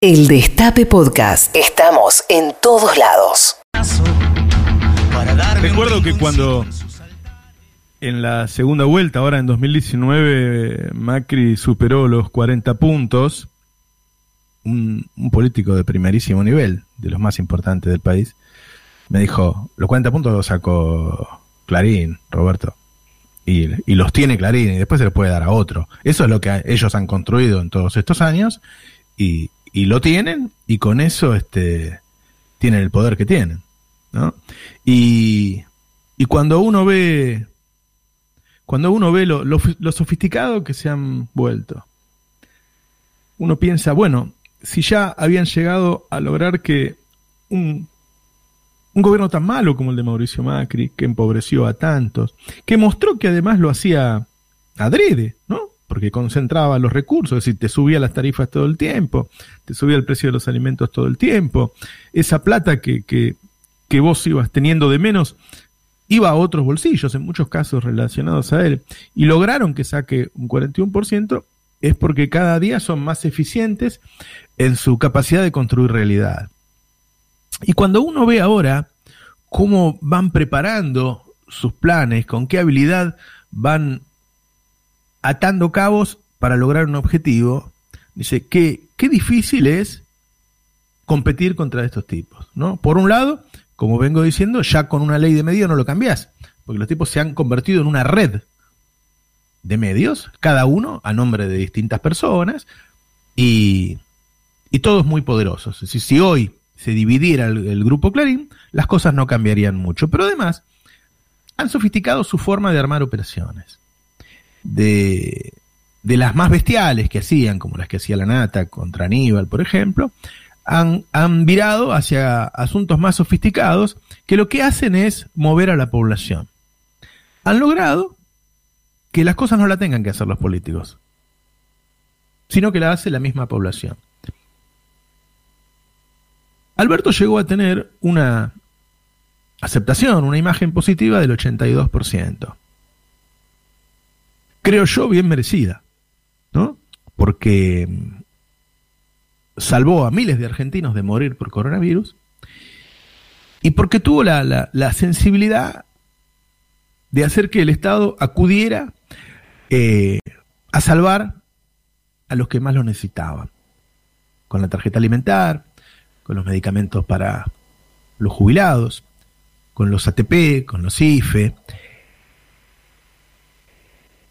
El Destape Podcast. Estamos en todos lados. Recuerdo que cuando en la segunda vuelta, ahora en 2019, Macri superó los 40 puntos, un, un político de primerísimo nivel, de los más importantes del país, me dijo, los 40 puntos los sacó Clarín, Roberto. Y, y los tiene Clarín y después se los puede dar a otro. Eso es lo que ellos han construido en todos estos años y, y lo tienen y con eso este, tienen el poder que tienen. ¿no? Y, y cuando uno ve cuando uno ve lo, lo, lo, sofisticado que se han vuelto, uno piensa, bueno, si ya habían llegado a lograr que un, un gobierno tan malo como el de Mauricio Macri, que empobreció a tantos, que mostró que además lo hacía adrede, ¿no? Porque concentraba los recursos, es decir, te subía las tarifas todo el tiempo, te subía el precio de los alimentos todo el tiempo, esa plata que, que, que vos ibas teniendo de menos iba a otros bolsillos, en muchos casos relacionados a él, y lograron que saque un 41%, es porque cada día son más eficientes en su capacidad de construir realidad. Y cuando uno ve ahora cómo van preparando sus planes, con qué habilidad van atando cabos para lograr un objetivo, dice que qué difícil es competir contra estos tipos, ¿no? Por un lado, como vengo diciendo, ya con una ley de medios no lo cambiás, porque los tipos se han convertido en una red de medios, cada uno a nombre de distintas personas, y, y todos muy poderosos. Si hoy se dividiera el, el grupo Clarín, las cosas no cambiarían mucho. Pero además, han sofisticado su forma de armar operaciones de, de las más bestiales que hacían, como las que hacía la Nata contra Aníbal, por ejemplo, han, han virado hacia asuntos más sofisticados que lo que hacen es mover a la población. Han logrado que las cosas no la tengan que hacer los políticos, sino que la hace la misma población. Alberto llegó a tener una aceptación, una imagen positiva del 82% creo yo, bien merecida, ¿no? Porque salvó a miles de argentinos de morir por coronavirus y porque tuvo la, la, la sensibilidad de hacer que el Estado acudiera eh, a salvar a los que más lo necesitaban, con la tarjeta alimentar, con los medicamentos para los jubilados, con los ATP, con los IFE,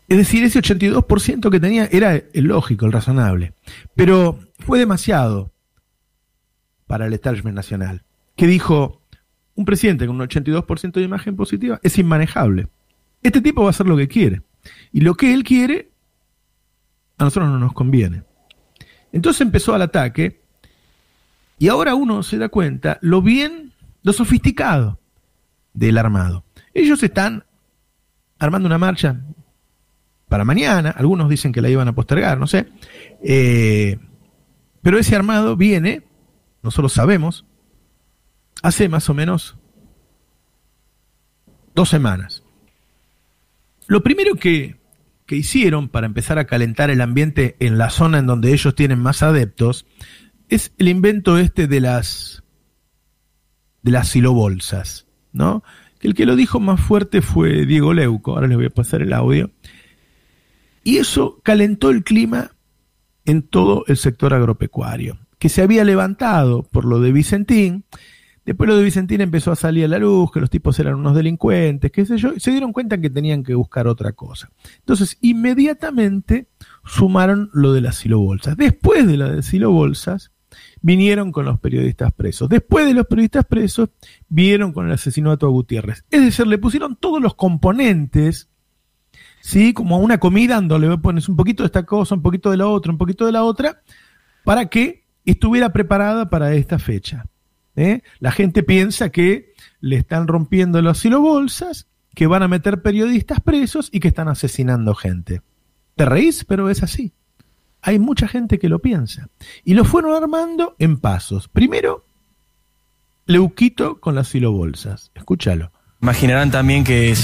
es decir, ese 82% que tenía era el lógico, el razonable. Pero fue demasiado para el establishment nacional, que dijo, un presidente con un 82% de imagen positiva es inmanejable. Este tipo va a hacer lo que quiere. Y lo que él quiere, a nosotros no nos conviene. Entonces empezó al ataque y ahora uno se da cuenta lo bien, lo sofisticado del armado. Ellos están armando una marcha, para mañana, algunos dicen que la iban a postergar, no sé. Eh, pero ese armado viene, nosotros sabemos, hace más o menos dos semanas. Lo primero que, que hicieron para empezar a calentar el ambiente en la zona en donde ellos tienen más adeptos es el invento este de las de las silobolsas, ¿no? El que lo dijo más fuerte fue Diego Leuco, ahora les voy a pasar el audio. Y eso calentó el clima en todo el sector agropecuario, que se había levantado por lo de Vicentín. Después lo de Vicentín empezó a salir a la luz, que los tipos eran unos delincuentes, qué sé yo, y se dieron cuenta que tenían que buscar otra cosa. Entonces, inmediatamente sumaron lo de las silobolsas. Después de la de silobolsas, vinieron con los periodistas presos. Después de los periodistas presos, vinieron con el asesinato a Gutiérrez. Es decir, le pusieron todos los componentes ¿sí? Como una comida donde le pones un poquito de esta cosa, un poquito de la otra, un poquito de la otra, para que estuviera preparada para esta fecha. ¿eh? La gente piensa que le están rompiendo las silobolsas, que van a meter periodistas presos y que están asesinando gente. Te reís, pero es así. Hay mucha gente que lo piensa. Y lo fueron armando en pasos. Primero, Leuquito con las silobolsas. Escúchalo. Imaginarán también que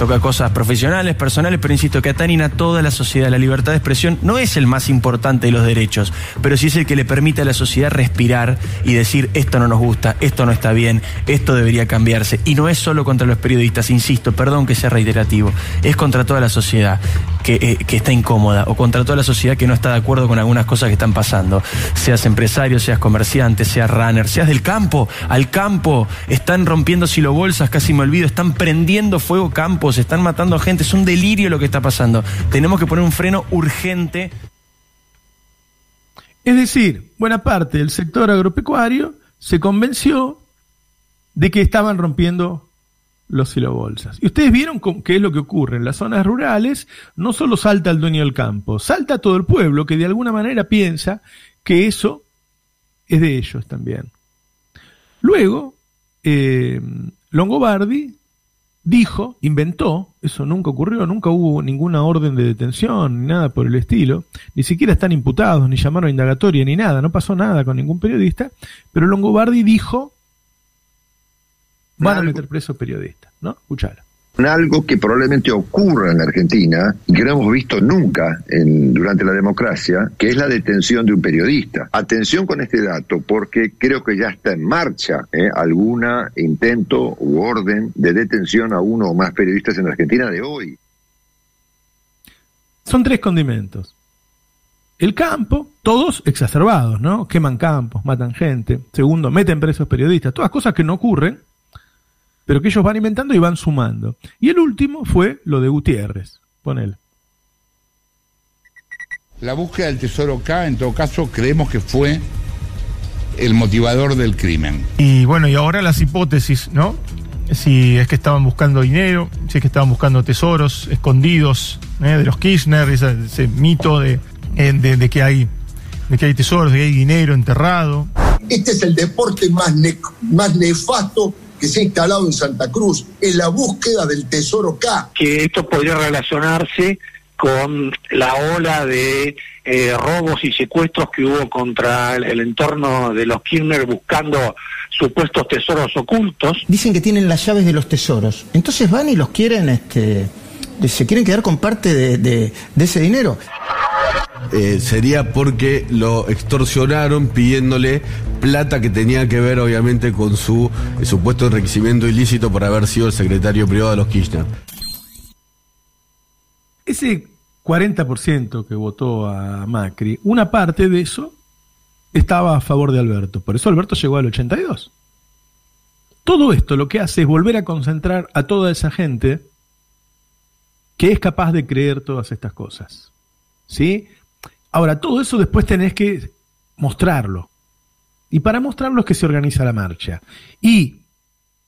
toca cosas profesionales, personales, pero insisto que atañen a toda la sociedad. La libertad de expresión no es el más importante de los derechos, pero sí es el que le permite a la sociedad respirar y decir esto no nos gusta, esto no está bien, esto debería cambiarse. Y no es solo contra los periodistas, insisto, perdón que sea reiterativo, es contra toda la sociedad que, eh, está incómoda o contra toda la sociedad que no está de acuerdo con algunas cosas que están pasando. Seas empresario, seas comerciante, seas runner, seas del campo, al campo, están rompiendo silobolsas, casi me olvido están prendiendo fuego campos, están matando gente, es un delirio lo que está pasando. Tenemos que poner un freno urgente. Es decir, buena parte del sector agropecuario se convenció de que estaban rompiendo los silobolsas. Y ustedes vieron qué es lo que ocurre en las zonas rurales, no solo salta el dueño del campo, salta todo el pueblo que de alguna manera piensa que eso es de ellos también. Luego, eh, Longobardi dijo, inventó, eso nunca ocurrió, nunca hubo ninguna orden de detención, ni nada por el estilo, ni siquiera están imputados, ni llamaron a indagatoria, ni nada, no pasó nada con ningún periodista, pero Longobardi dijo, van a meter preso periodistas, ¿no? Escuchalo algo que probablemente ocurra en la Argentina y que no hemos visto nunca durante la democracia, que es la detención de un periodista. Atención con este dato, porque creo que ya está en marcha ¿eh? algún intento u orden de detención a uno o más periodistas en Argentina de hoy. Son tres condimentos. El campo, todos exacerbados, ¿no? Queman campos, matan gente. Segundo, meten presos periodistas. Todas cosas que no ocurren pero que ellos van inventando y van sumando. Y el último fue lo de Gutiérrez. Ponele. La búsqueda del tesoro K, en todo caso, creemos que fue el motivador del crimen. Y bueno, y ahora las hipótesis, ¿no? Si es que estaban buscando dinero, si es que estaban buscando tesoros escondidos ¿eh? de los Kirchner, ese, mito de, eh, de, que hay, de que hay tesoros, de que hay dinero enterrado. Este es el deporte más, más nefasto que se ha instalado en Santa Cruz, en la búsqueda del tesoro K. Que esto podría relacionarse con la ola de eh, robos y secuestros que hubo contra el, entorno de los Kirchner buscando supuestos tesoros ocultos. Dicen que tienen las llaves de los tesoros. Entonces van y los quieren, este, se quieren quedar con parte de, de ese dinero. Eh, sería porque lo extorsionaron pidiéndole plata que tenía que ver obviamente con su eh, supuesto enriquecimiento ilícito por haber sido el secretario privado de los Kirchner. Ese 40% que votó a Macri, una parte de eso estaba a favor de Alberto. Por eso Alberto llegó al 82. Todo esto lo que hace es volver a concentrar a toda esa gente que es capaz de creer todas estas cosas. ¿Sí? Ahora, todo eso después tenés que mostrarlo. Y para mostrarlo es que se organiza la marcha. Y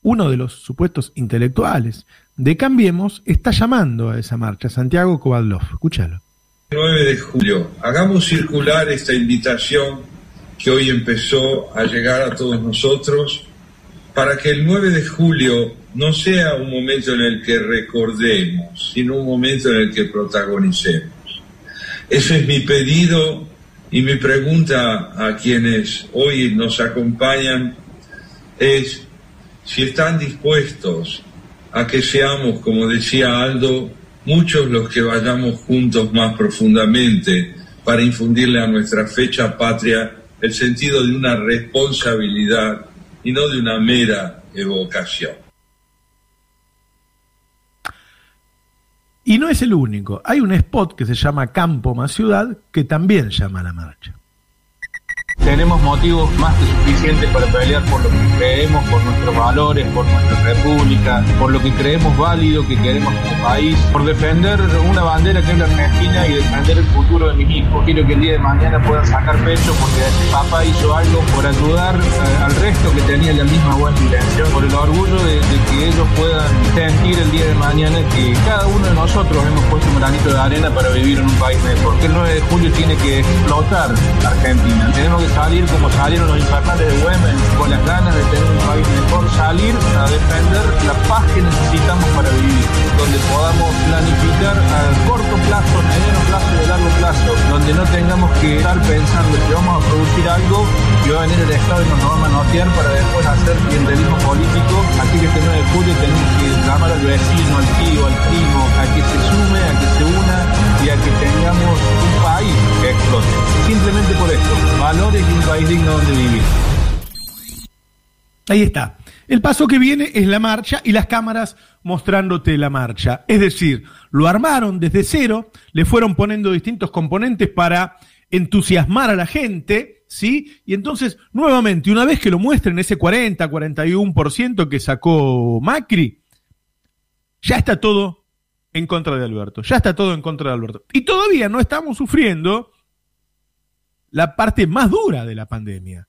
uno de los supuestos intelectuales de Cambiemos está llamando a esa marcha, Santiago Kovadlov. Escúchalo. 9 de julio, hagamos circular esta invitación que hoy empezó a llegar a todos nosotros para que el 9 de julio no sea un momento en el que recordemos, sino un momento en el que protagonicemos. Ese es mi pedido y mi pregunta a quienes hoy nos acompañan es si están dispuestos a que seamos, como decía Aldo, muchos los que vayamos juntos más profundamente para infundirle a nuestra fecha patria el sentido de una responsabilidad y no de una mera evocación. Y no es el único. Hay un spot que se llama Campo más Ciudad que también llama a la marcha tenemos motivos más que suficientes para pelear por lo que creemos, por nuestros valores, por nuestra república, por lo que creemos válido, que queremos como país, por defender una bandera que es la Argentina y defender el futuro de mis hijos. Quiero que el día de mañana puedan sacar pecho porque papá hizo algo por ayudar eh, al resto que tenía la misma buena intención, por el orgullo de, que ellos puedan sentir el día de mañana que cada uno de nosotros hemos puesto un granito de arena para vivir en un país mejor. Que el 9 de julio tiene que explotar Argentina. Tenemos que salir como salieron los infernales de Güemes, con las ganas de tener un país mejor, salir a defender la paz que necesitamos para vivir, donde podamos planificar a corto plazo, mediano plazo y a largo plazo, donde no tengamos que estar pensando que vamos a producir algo y va a venir el Estado y nos va a manotear para después hacer clientelismo político. Así que este 9 de julio que llamar al vecino, al tío, al primo, a que se sume, a que se una y a que tengamos un país que explote. Simplemente por esto, valores y un país digno donde vivir. Ahí está. El paso que viene es la marcha y las cámaras mostrándote la marcha. Es decir, lo armaron desde cero, le fueron poniendo distintos componentes para entusiasmar a la gente, ¿sí? Y entonces, nuevamente, una vez que lo muestren ese 40, 41% que sacó Macri, ya está todo en contra de Alberto, ya está todo en contra de Alberto. Y todavía no estamos sufriendo la parte más dura de la pandemia.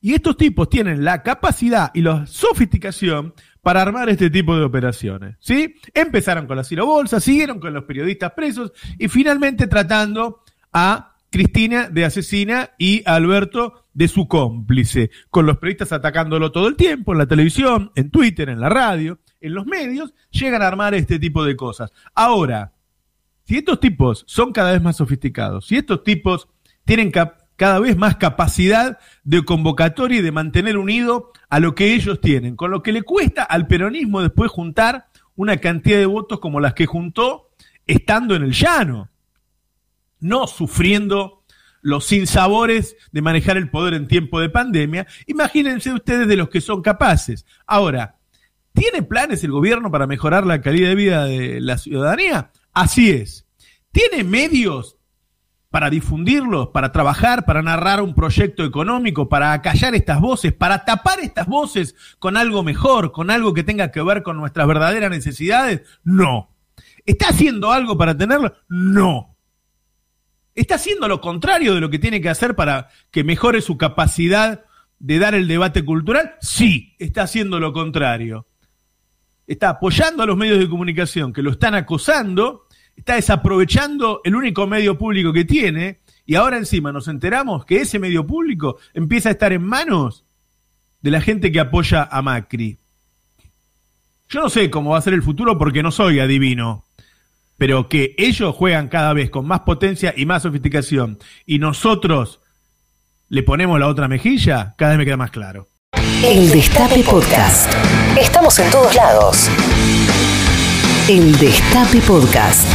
Y estos tipos tienen la capacidad y la sofisticación para armar este tipo de operaciones. ¿sí? Empezaron con la Bolsa, siguieron con los periodistas presos y finalmente tratando a Cristina de asesina y Alberto de su cómplice, con los periodistas atacándolo todo el tiempo en la televisión, en Twitter, en la radio, en los medios, llegan a armar este tipo de cosas. Ahora, si estos tipos son cada vez más sofisticados, si estos tipos tienen cada vez más capacidad de convocatoria y de mantener unido a lo que ellos tienen, con lo que le cuesta al peronismo después juntar una cantidad de votos como las que juntó estando en el llano, no sufriendo los sinsabores de manejar el poder en tiempo de pandemia. Imagínense ustedes de los que son capaces. Ahora, ¿tiene planes el gobierno para mejorar la calidad de vida de la ciudadanía? Así es. ¿Tiene medios para difundirlos, para trabajar, para narrar un proyecto económico, para acallar estas voces, para tapar estas voces con algo mejor, con algo que tenga que ver con nuestras verdaderas necesidades? No. ¿Está haciendo algo para tenerlo? No. ¿Está haciendo lo contrario de lo que tiene que hacer para que mejore su capacidad de dar el debate cultural? Sí, está haciendo lo contrario. Está apoyando a los medios de comunicación que lo están acosando está desaprovechando el único medio público que tiene y ahora encima nos enteramos que ese medio público empieza a estar en manos de la gente que apoya a Macri. Yo no sé cómo va a ser el futuro porque no soy adivino, pero que ellos juegan cada vez con más potencia y más sofisticación y nosotros le ponemos la otra mejilla, cada vez me queda más claro. El Destape Podcast. Estamos en todos lados. El Destape Podcast.